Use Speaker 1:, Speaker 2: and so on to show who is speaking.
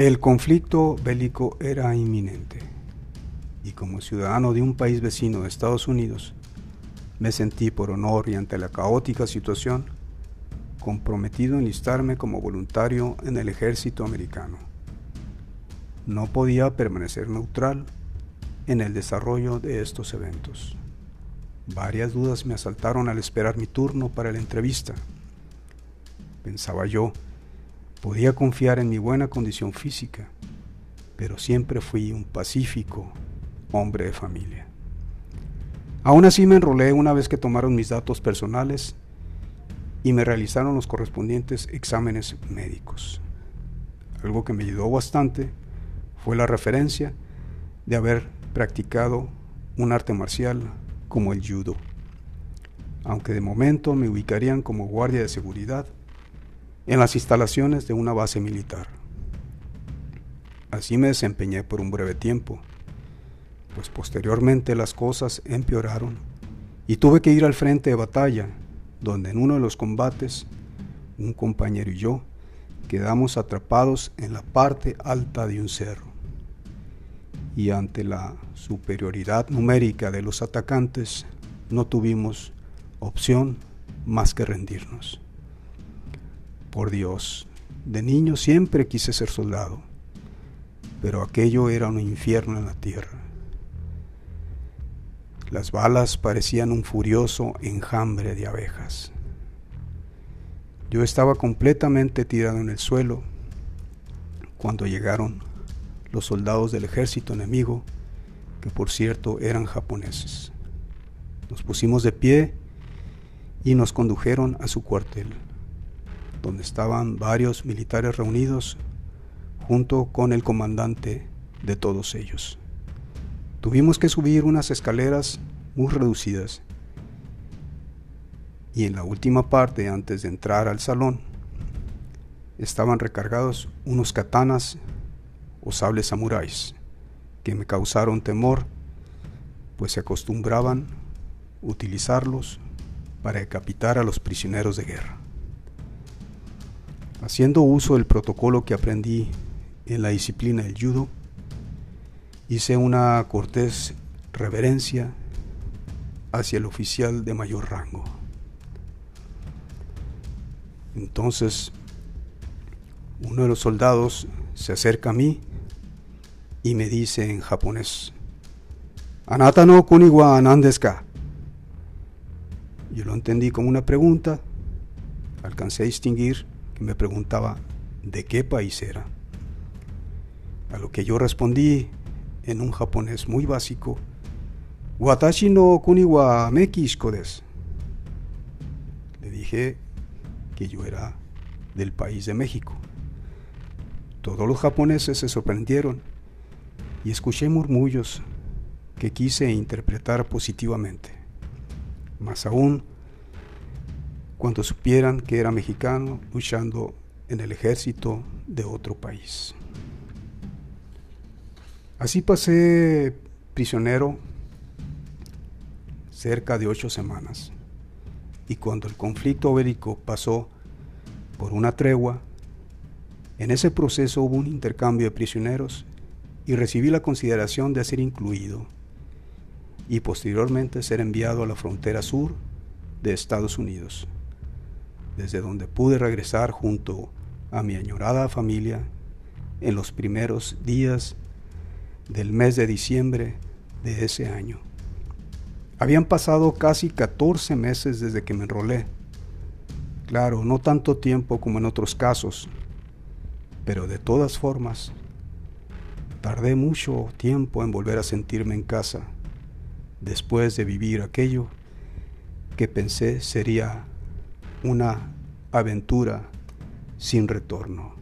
Speaker 1: El conflicto bélico era inminente y como ciudadano de un país vecino de Estados Unidos, me sentí por honor y ante la caótica situación comprometido a enlistarme como voluntario en el ejército americano. No podía permanecer neutral en el desarrollo de estos eventos. Varias dudas me asaltaron al esperar mi turno para la entrevista. Pensaba yo, podía confiar en mi buena condición física, pero siempre fui un pacífico hombre de familia. Aún así me enrolé una vez que tomaron mis datos personales y me realizaron los correspondientes exámenes médicos. Algo que me ayudó bastante fue la referencia de haber practicado un arte marcial como el judo, aunque de momento me ubicarían como guardia de seguridad en las instalaciones de una base militar. Así me desempeñé por un breve tiempo, pues posteriormente las cosas empeoraron y tuve que ir al frente de batalla, donde en uno de los combates un compañero y yo quedamos atrapados en la parte alta de un cerro. Y ante la superioridad numérica de los atacantes, no tuvimos opción más que rendirnos. Por Dios, de niño siempre quise ser soldado, pero aquello era un infierno en la tierra. Las balas parecían un furioso enjambre de abejas. Yo estaba completamente tirado en el suelo cuando llegaron los soldados del ejército enemigo, que por cierto eran japoneses. Nos pusimos de pie y nos condujeron a su cuartel, donde estaban varios militares reunidos junto con el comandante de todos ellos. Tuvimos que subir unas escaleras muy reducidas y en la última parte, antes de entrar al salón, estaban recargados unos katanas o sables samuráis que me causaron temor, pues se acostumbraban utilizarlos para decapitar a los prisioneros de guerra. Haciendo uso del protocolo que aprendí en la disciplina del judo, hice una cortés reverencia hacia el oficial de mayor rango. Entonces, uno de los soldados se acerca a mí y me dice en japonés, Anata no kuniwa nandeska. Yo lo entendí como una pregunta, alcancé a distinguir me preguntaba de qué país era. A lo que yo respondí en un japonés muy básico, Watashi no kuni wa desu. Le dije que yo era del país de México. Todos los japoneses se sorprendieron y escuché murmullos que quise interpretar positivamente. Más aún cuando supieran que era mexicano luchando en el ejército de otro país. Así pasé prisionero cerca de ocho semanas. Y cuando el conflicto bélico pasó por una tregua, en ese proceso hubo un intercambio de prisioneros y recibí la consideración de ser incluido y posteriormente ser enviado a la frontera sur de Estados Unidos, desde donde pude regresar junto a mi añorada familia en los primeros días del mes de diciembre de ese año. Habían pasado casi 14 meses desde que me enrolé. Claro, no tanto tiempo como en otros casos, pero de todas formas, tardé mucho tiempo en volver a sentirme en casa después de vivir aquello que pensé sería una aventura sin retorno.